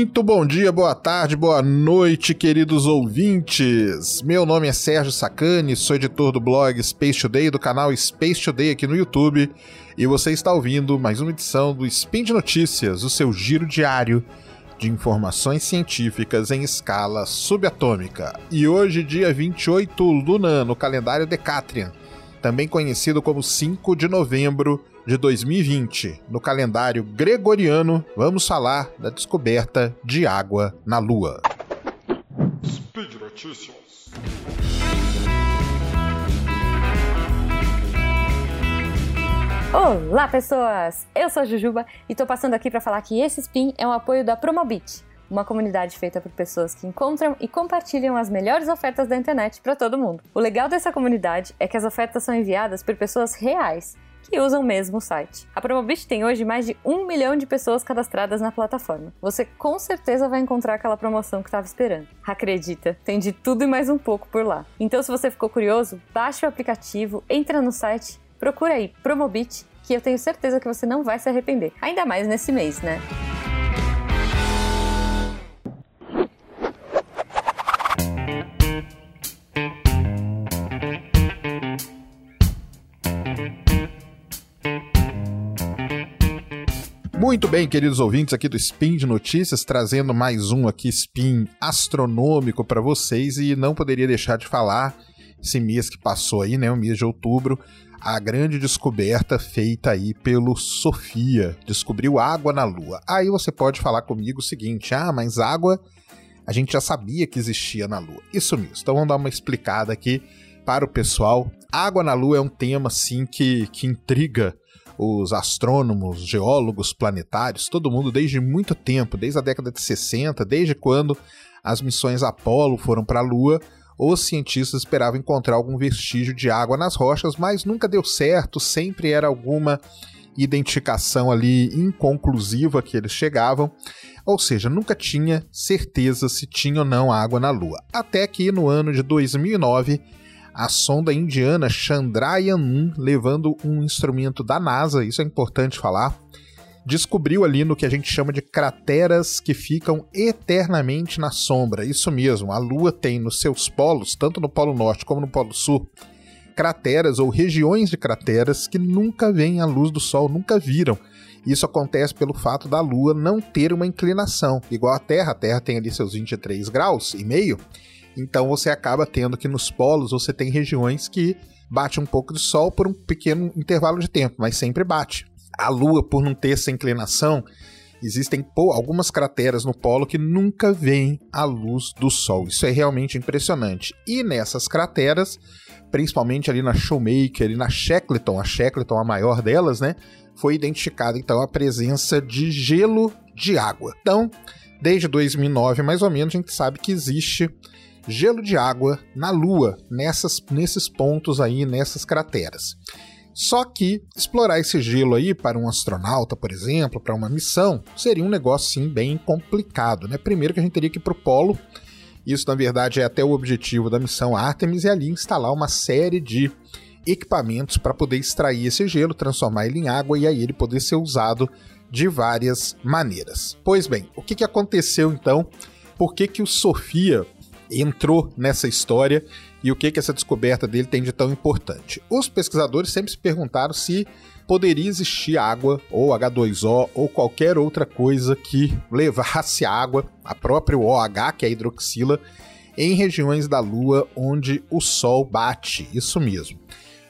Muito bom dia, boa tarde, boa noite, queridos ouvintes. Meu nome é Sérgio Sacani, sou editor do blog Space Today, do canal Space Today aqui no YouTube, e você está ouvindo mais uma edição do Spin de Notícias, o seu giro diário de informações científicas em escala subatômica. E hoje, dia 28 Luna, no calendário Decatrian, também conhecido como 5 de novembro de 2020. No calendário gregoriano, vamos falar da descoberta de água na Lua. Speed Notícias. Olá, pessoas! Eu sou a Jujuba e tô passando aqui para falar que esse spin é um apoio da Promobit, uma comunidade feita por pessoas que encontram e compartilham as melhores ofertas da internet para todo mundo. O legal dessa comunidade é que as ofertas são enviadas por pessoas reais que usam mesmo o site. A Promobit tem hoje mais de um milhão de pessoas cadastradas na plataforma. Você com certeza vai encontrar aquela promoção que estava esperando. Acredita, tem de tudo e mais um pouco por lá. Então, se você ficou curioso, baixe o aplicativo, entra no site Procura aí Promobit, que eu tenho certeza que você não vai se arrepender. Ainda mais nesse mês, né? Muito bem, queridos ouvintes aqui do Spin de Notícias, trazendo mais um aqui spin astronômico para vocês e não poderia deixar de falar esse mês que passou aí, né, o mês de outubro, a grande descoberta feita aí pelo Sofia, descobriu água na Lua. Aí você pode falar comigo o seguinte: ah, mas água a gente já sabia que existia na Lua. Isso mesmo. Então vamos dar uma explicada aqui para o pessoal. Água na Lua é um tema assim que, que intriga os astrônomos, geólogos planetários, todo mundo desde muito tempo, desde a década de 60, desde quando as missões Apollo foram para a Lua, os cientistas esperavam encontrar algum vestígio de água nas rochas, mas nunca deu certo, sempre era alguma identificação ali inconclusiva que eles chegavam, ou seja, nunca tinha certeza se tinha ou não água na Lua. Até que no ano de 2009, a sonda indiana Chandrayaan-1, levando um instrumento da NASA, isso é importante falar, descobriu ali no que a gente chama de crateras que ficam eternamente na sombra. Isso mesmo, a Lua tem nos seus polos, tanto no Polo Norte como no Polo Sul, crateras ou regiões de crateras que nunca veem a luz do Sol, nunca viram. Isso acontece pelo fato da Lua não ter uma inclinação, igual a Terra. A Terra tem ali seus 23 graus e meio, então você acaba tendo que nos polos você tem regiões que bate um pouco de sol por um pequeno intervalo de tempo, mas sempre bate a Lua, por não ter essa inclinação, existem algumas crateras no polo que nunca veem a luz do Sol. Isso é realmente impressionante. E nessas crateras, principalmente ali na Shoemaker e na Shackleton, a Shackleton a maior delas, né, foi identificada então a presença de gelo de água. Então, desde 2009 mais ou menos, a gente sabe que existe gelo de água na Lua, nessas, nesses pontos aí, nessas crateras. Só que explorar esse gelo aí para um astronauta, por exemplo, para uma missão, seria um negócio sim bem complicado, né? Primeiro que a gente teria que ir para o polo. Isso, na verdade, é até o objetivo da missão Artemis e ali instalar uma série de equipamentos para poder extrair esse gelo, transformar ele em água e aí ele poder ser usado de várias maneiras. Pois bem, o que, que aconteceu então? Por que, que o Sofia entrou nessa história e o que, que essa descoberta dele tem de tão importante. Os pesquisadores sempre se perguntaram se poderia existir água, ou H2O, ou qualquer outra coisa que levasse água, a própria OH, que é a hidroxila, em regiões da Lua onde o Sol bate. Isso mesmo.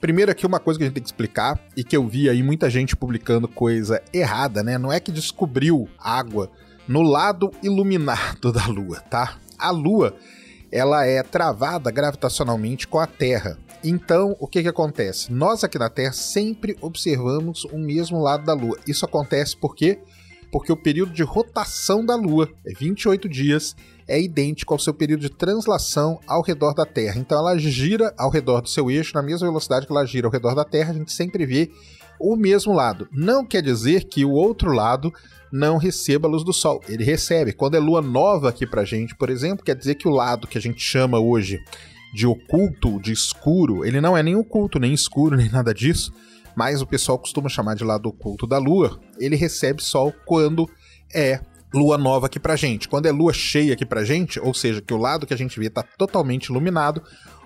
Primeiro aqui uma coisa que a gente tem que explicar e que eu vi aí muita gente publicando coisa errada, né? Não é que descobriu água no lado iluminado da Lua, tá? A Lua ela é travada gravitacionalmente com a Terra. Então, o que, que acontece? Nós aqui na Terra sempre observamos o mesmo lado da Lua. Isso acontece por quê? Porque o período de rotação da Lua é 28 dias, é idêntico ao seu período de translação ao redor da Terra. Então ela gira ao redor do seu eixo na mesma velocidade que ela gira ao redor da Terra, a gente sempre vê o mesmo lado. Não quer dizer que o outro lado não receba a luz do sol. Ele recebe. Quando é lua nova aqui pra gente, por exemplo, quer dizer que o lado que a gente chama hoje de oculto, de escuro, ele não é nem oculto, nem escuro, nem nada disso, mas o pessoal costuma chamar de lado oculto da lua. Ele recebe sol quando é lua nova aqui pra gente. Quando é lua cheia aqui pra gente, ou seja, que o lado que a gente vê está totalmente iluminado,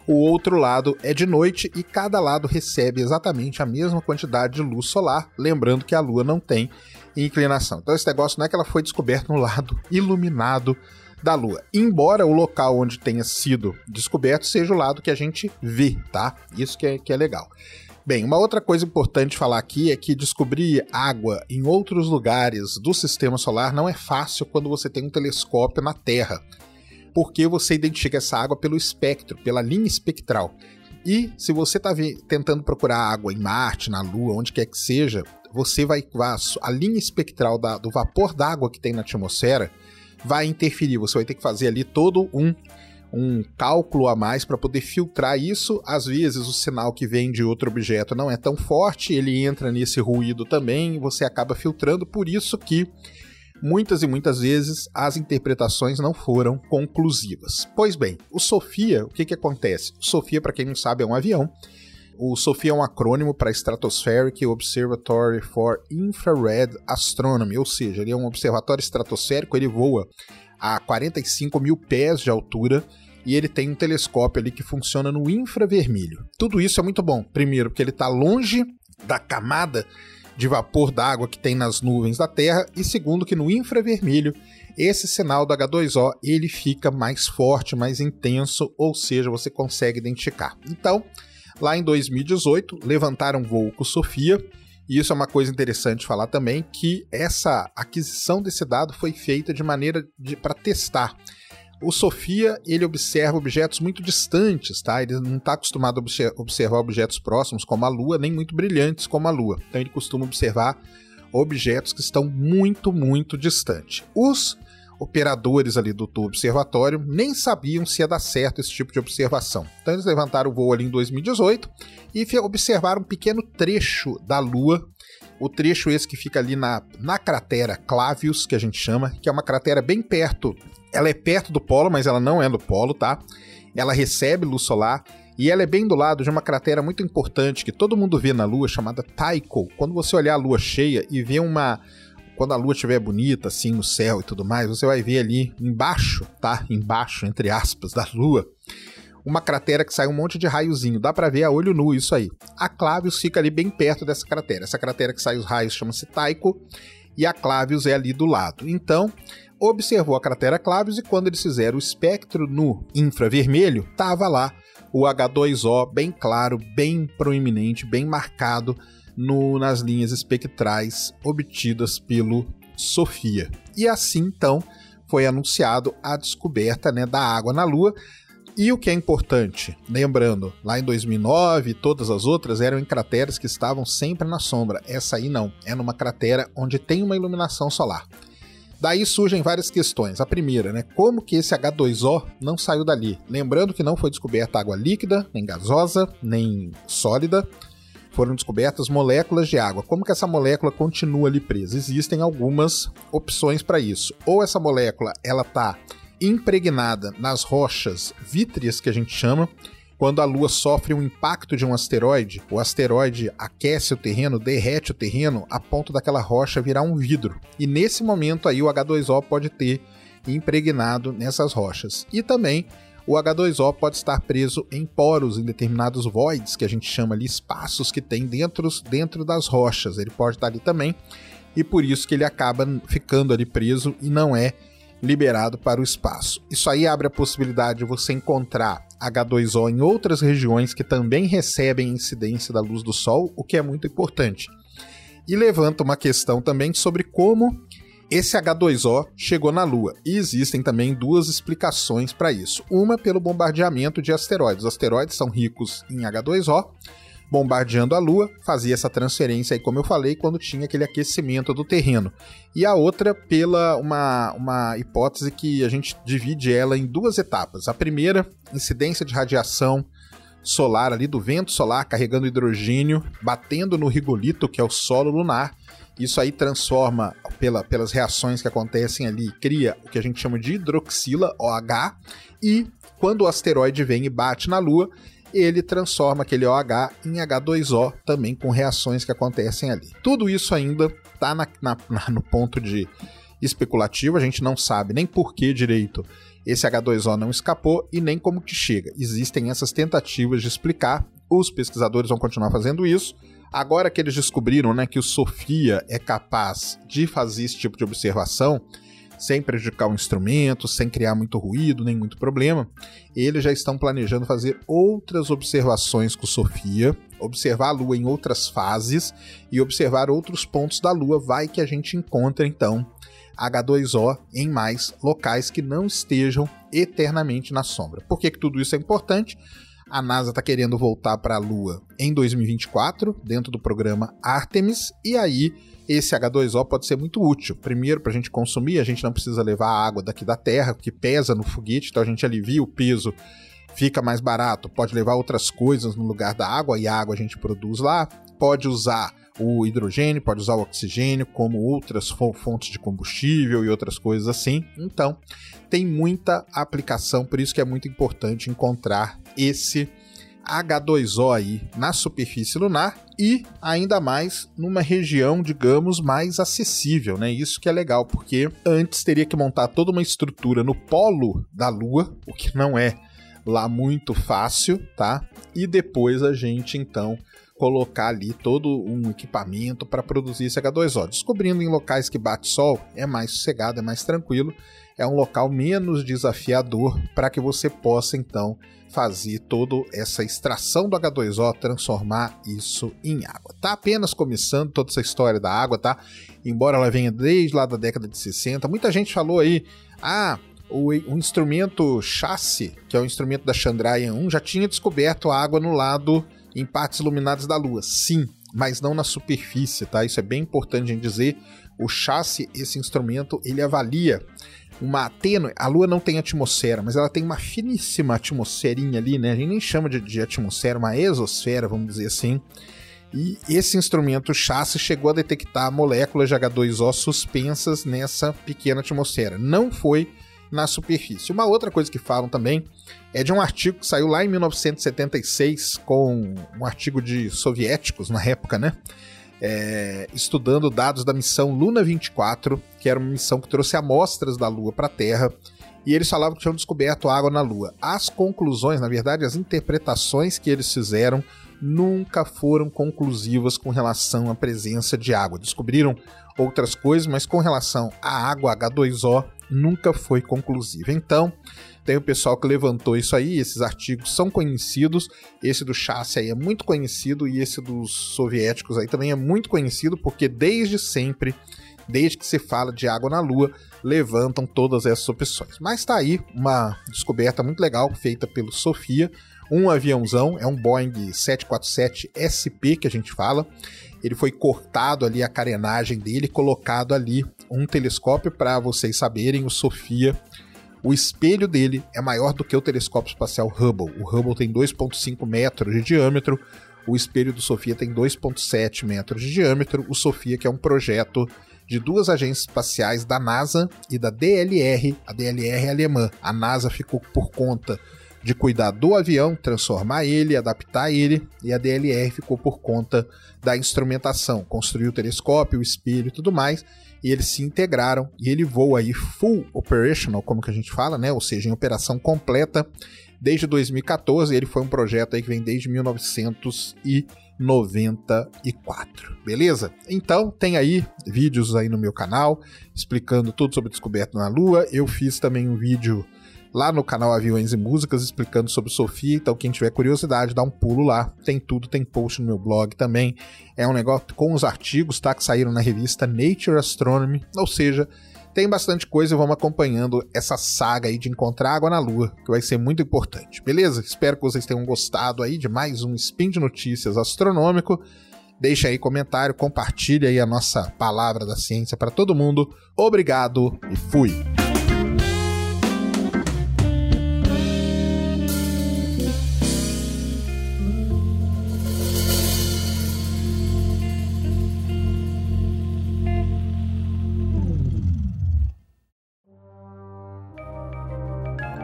o outro lado é de noite e cada lado recebe exatamente a mesma quantidade de luz solar, lembrando que a lua não tem inclinação. Então esse negócio não é que ela foi descoberta no lado iluminado da Lua. Embora o local onde tenha sido descoberto seja o lado que a gente vê, tá? Isso que é, que é legal. Bem, uma outra coisa importante falar aqui é que descobrir água em outros lugares do sistema solar não é fácil quando você tem um telescópio na Terra, porque você identifica essa água pelo espectro, pela linha espectral. E se você está tentando procurar água em Marte, na Lua, onde quer que seja, você vai. A linha espectral da, do vapor d'água que tem na atmosfera vai interferir. Você vai ter que fazer ali todo um um cálculo a mais para poder filtrar isso. Às vezes o sinal que vem de outro objeto não é tão forte, ele entra nesse ruído também, você acaba filtrando, por isso que muitas e muitas vezes as interpretações não foram conclusivas. Pois bem, o SOFIA, o que, que acontece? O SOFIA, para quem não sabe, é um avião. O SOFIA é um acrônimo para Stratospheric Observatory for Infrared Astronomy, ou seja, ele é um observatório estratosférico, ele voa a 45 mil pés de altura e ele tem um telescópio ali que funciona no infravermelho. Tudo isso é muito bom. Primeiro, porque ele está longe da camada de vapor d'água que tem nas nuvens da Terra e segundo que no infravermelho esse sinal do H2O ele fica mais forte, mais intenso, ou seja, você consegue identificar. Então, lá em 2018, levantaram voo com Sofia e isso é uma coisa interessante falar também, que essa aquisição desse dado foi feita de maneira para testar. O Sofia, ele observa objetos muito distantes, tá? Ele não está acostumado a observar objetos próximos como a Lua, nem muito brilhantes como a Lua. Então ele costuma observar objetos que estão muito, muito distantes. Os operadores ali do, do observatório nem sabiam se ia dar certo esse tipo de observação. Então eles levantaram o voo ali em 2018 e observaram um pequeno trecho da Lua. O trecho esse que fica ali na, na cratera Clavius, que a gente chama, que é uma cratera bem perto. Ela é perto do polo, mas ela não é do polo, tá? Ela recebe luz solar e ela é bem do lado de uma cratera muito importante que todo mundo vê na Lua, chamada Tycho. Quando você olhar a Lua cheia e ver uma quando a lua estiver bonita, assim, no céu e tudo mais, você vai ver ali embaixo, tá? Embaixo, entre aspas, da lua, uma cratera que sai um monte de raiozinho. Dá para ver a olho nu isso aí. A Clavius fica ali bem perto dessa cratera. Essa cratera que sai os raios chama-se Tycho e a Clavius é ali do lado. Então, observou a cratera Clavius e quando eles fizeram o espectro no infravermelho, tava lá o H2O bem claro, bem proeminente, bem marcado no, nas linhas espectrais obtidas pelo Sofia. E assim então foi anunciado a descoberta né, da água na Lua. E o que é importante, lembrando, lá em 2009 todas as outras eram em crateras que estavam sempre na sombra. Essa aí não, é numa cratera onde tem uma iluminação solar. Daí surgem várias questões. A primeira, né, como que esse H2O não saiu dali? Lembrando que não foi descoberta água líquida, nem gasosa, nem sólida foram descobertas moléculas de água. Como que essa molécula continua ali presa? Existem algumas opções para isso. Ou essa molécula ela está impregnada nas rochas vítreas que a gente chama, quando a Lua sofre um impacto de um asteroide, o asteroide aquece o terreno, derrete o terreno a ponto daquela rocha virar um vidro. E nesse momento aí o H2O pode ter impregnado nessas rochas. E também o H2O pode estar preso em poros, em determinados voids, que a gente chama ali espaços que tem dentro, dentro das rochas. Ele pode estar ali também, e por isso que ele acaba ficando ali preso e não é liberado para o espaço. Isso aí abre a possibilidade de você encontrar H2O em outras regiões que também recebem incidência da luz do Sol, o que é muito importante. E levanta uma questão também sobre como esse H2O chegou na Lua e existem também duas explicações para isso. Uma pelo bombardeamento de asteroides. Os asteroides são ricos em H2O, bombardeando a Lua, fazia essa transferência aí, como eu falei, quando tinha aquele aquecimento do terreno. E a outra pela uma, uma hipótese que a gente divide ela em duas etapas. A primeira, incidência de radiação solar ali do vento solar carregando hidrogênio, batendo no rigolito, que é o solo lunar, isso aí transforma, pela, pelas reações que acontecem ali, cria o que a gente chama de hidroxila, OH, e quando o asteroide vem e bate na Lua, ele transforma aquele OH em H2O, também com reações que acontecem ali. Tudo isso ainda está na, na, no ponto de especulativo, a gente não sabe nem por que direito esse H2O não escapou e nem como que chega. Existem essas tentativas de explicar, os pesquisadores vão continuar fazendo isso. Agora que eles descobriram né, que o Sofia é capaz de fazer esse tipo de observação, sem prejudicar o instrumento, sem criar muito ruído, nem muito problema, eles já estão planejando fazer outras observações com Sofia, observar a Lua em outras fases e observar outros pontos da Lua. Vai que a gente encontra então H2O em mais locais que não estejam eternamente na sombra. Por que, que tudo isso é importante? A NASA está querendo voltar para a Lua em 2024, dentro do programa Artemis, e aí esse H2O pode ser muito útil. Primeiro, para a gente consumir, a gente não precisa levar água daqui da Terra, que pesa no foguete, então a gente alivia o peso, fica mais barato. Pode levar outras coisas no lugar da água, e a água a gente produz lá. Pode usar o hidrogênio, pode usar o oxigênio, como outras fontes de combustível e outras coisas assim. Então, tem muita aplicação, por isso que é muito importante encontrar esse H2O aí na superfície lunar e ainda mais numa região, digamos, mais acessível, né? Isso que é legal, porque antes teria que montar toda uma estrutura no polo da Lua, o que não é lá muito fácil, tá? E depois a gente então colocar ali todo um equipamento para produzir esse H2O. Descobrindo em locais que bate sol é mais sossegado, é mais tranquilo, é um local menos desafiador para que você possa então fazer toda essa extração do H2O, transformar isso em água. Tá apenas começando toda essa história da água, tá? Embora ela venha desde lá da década de 60, muita gente falou aí, ah, o, o instrumento chassi, que é o instrumento da Chandrayaan 1, já tinha descoberto a água no lado em partes iluminadas da Lua. Sim, mas não na superfície, tá? Isso é bem importante em dizer. O chassi, esse instrumento, ele avalia uma tênue. A Lua não tem atmosfera, mas ela tem uma finíssima atmosferinha ali, né? A gente nem chama de, de atmosfera, uma exosfera, vamos dizer assim. E esse instrumento chassi chegou a detectar moléculas de H2O suspensas nessa pequena atmosfera. Não foi na superfície. Uma outra coisa que falam também é de um artigo que saiu lá em 1976 com um artigo de soviéticos na época, né? É, estudando dados da missão Luna 24, que era uma missão que trouxe amostras da Lua para a Terra, e eles falavam que tinham descoberto água na Lua. As conclusões, na verdade, as interpretações que eles fizeram nunca foram conclusivas com relação à presença de água. Descobriram outras coisas, mas com relação à água H2O, nunca foi conclusiva. Então, tem o pessoal que levantou isso aí, esses artigos são conhecidos, esse do Chassi aí é muito conhecido e esse dos soviéticos aí também é muito conhecido, porque desde sempre, desde que se fala de água na Lua, levantam todas essas opções. Mas está aí uma descoberta muito legal feita pelo Sofia, um aviãozão, é um Boeing 747 SP que a gente fala. Ele foi cortado ali a carenagem dele, colocado ali um telescópio para vocês saberem, o Sofia o espelho dele é maior do que o telescópio espacial Hubble. O Hubble tem 2,5 metros de diâmetro, o espelho do Sofia tem 2,7 metros de diâmetro. O Sofia, que é um projeto de duas agências espaciais da NASA e da DLR, a DLR é alemã. A NASA ficou por conta de cuidar do avião, transformar ele, adaptar ele, e a DLR ficou por conta da instrumentação, construir o telescópio, o espelho e tudo mais e eles se integraram e ele voa aí full operational, como que a gente fala, né? Ou seja, em operação completa desde 2014. Ele foi um projeto aí que vem desde 1994, beleza? Então tem aí vídeos aí no meu canal explicando tudo sobre descoberta na Lua. Eu fiz também um vídeo lá no canal Aviões e Músicas explicando sobre Sofia. Então, quem tiver curiosidade, dá um pulo lá. Tem tudo, tem post no meu blog também. É um negócio com os artigos, tá? Que saíram na revista Nature Astronomy. Ou seja, tem bastante coisa e vamos acompanhando essa saga aí de encontrar água na Lua, que vai ser muito importante, beleza? Espero que vocês tenham gostado aí de mais um Spin de Notícias Astronômico. Deixa aí comentário, compartilha aí a nossa palavra da ciência para todo mundo. Obrigado e fui!